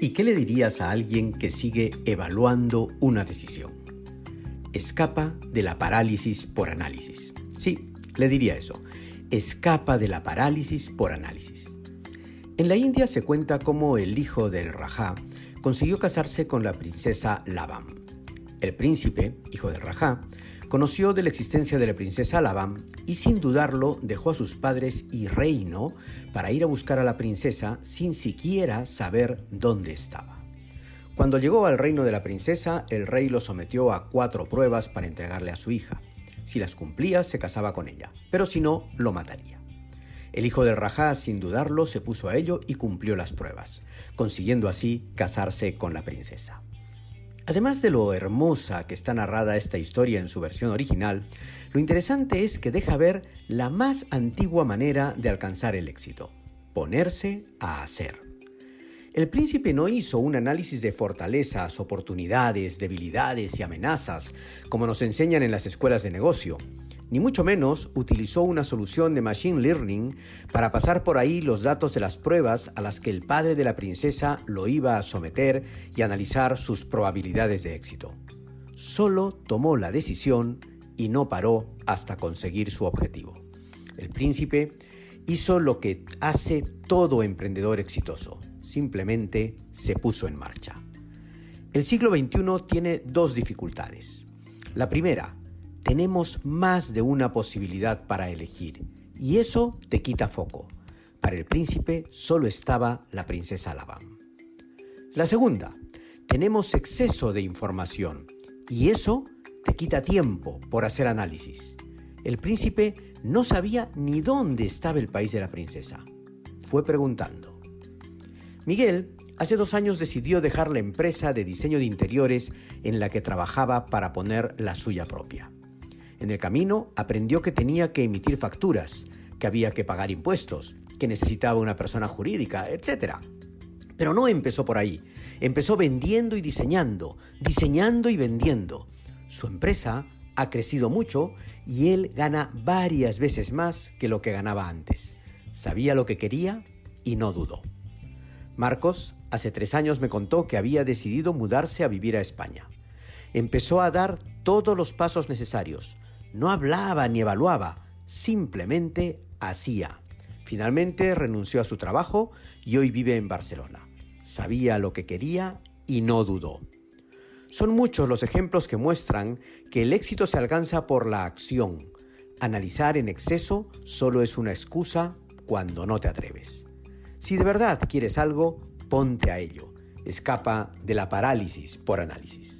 ¿Y qué le dirías a alguien que sigue evaluando una decisión? Escapa de la parálisis por análisis. Sí, le diría eso. Escapa de la parálisis por análisis. En la India se cuenta cómo el hijo del Rajá consiguió casarse con la princesa Lavam. El príncipe, hijo del Rajá, conoció de la existencia de la princesa Lavam y sin dudarlo dejó a sus padres y reino para ir a buscar a la princesa sin siquiera saber dónde estaba. Cuando llegó al reino de la princesa, el rey lo sometió a cuatro pruebas para entregarle a su hija. Si las cumplía, se casaba con ella, pero si no, lo mataría. El hijo del Rajá, sin dudarlo, se puso a ello y cumplió las pruebas, consiguiendo así casarse con la princesa. Además de lo hermosa que está narrada esta historia en su versión original, lo interesante es que deja ver la más antigua manera de alcanzar el éxito, ponerse a hacer. El príncipe no hizo un análisis de fortalezas, oportunidades, debilidades y amenazas, como nos enseñan en las escuelas de negocio ni mucho menos utilizó una solución de Machine Learning para pasar por ahí los datos de las pruebas a las que el padre de la princesa lo iba a someter y analizar sus probabilidades de éxito. Solo tomó la decisión y no paró hasta conseguir su objetivo. El príncipe hizo lo que hace todo emprendedor exitoso, simplemente se puso en marcha. El siglo XXI tiene dos dificultades. La primera, tenemos más de una posibilidad para elegir y eso te quita foco. Para el príncipe solo estaba la princesa Lavam. La segunda, tenemos exceso de información y eso te quita tiempo por hacer análisis. El príncipe no sabía ni dónde estaba el país de la princesa. Fue preguntando. Miguel hace dos años decidió dejar la empresa de diseño de interiores en la que trabajaba para poner la suya propia. En el camino aprendió que tenía que emitir facturas, que había que pagar impuestos, que necesitaba una persona jurídica, etc. Pero no empezó por ahí. Empezó vendiendo y diseñando, diseñando y vendiendo. Su empresa ha crecido mucho y él gana varias veces más que lo que ganaba antes. Sabía lo que quería y no dudó. Marcos hace tres años me contó que había decidido mudarse a vivir a España. Empezó a dar todos los pasos necesarios, no hablaba ni evaluaba, simplemente hacía. Finalmente renunció a su trabajo y hoy vive en Barcelona. Sabía lo que quería y no dudó. Son muchos los ejemplos que muestran que el éxito se alcanza por la acción. Analizar en exceso solo es una excusa cuando no te atreves. Si de verdad quieres algo, ponte a ello. Escapa de la parálisis por análisis.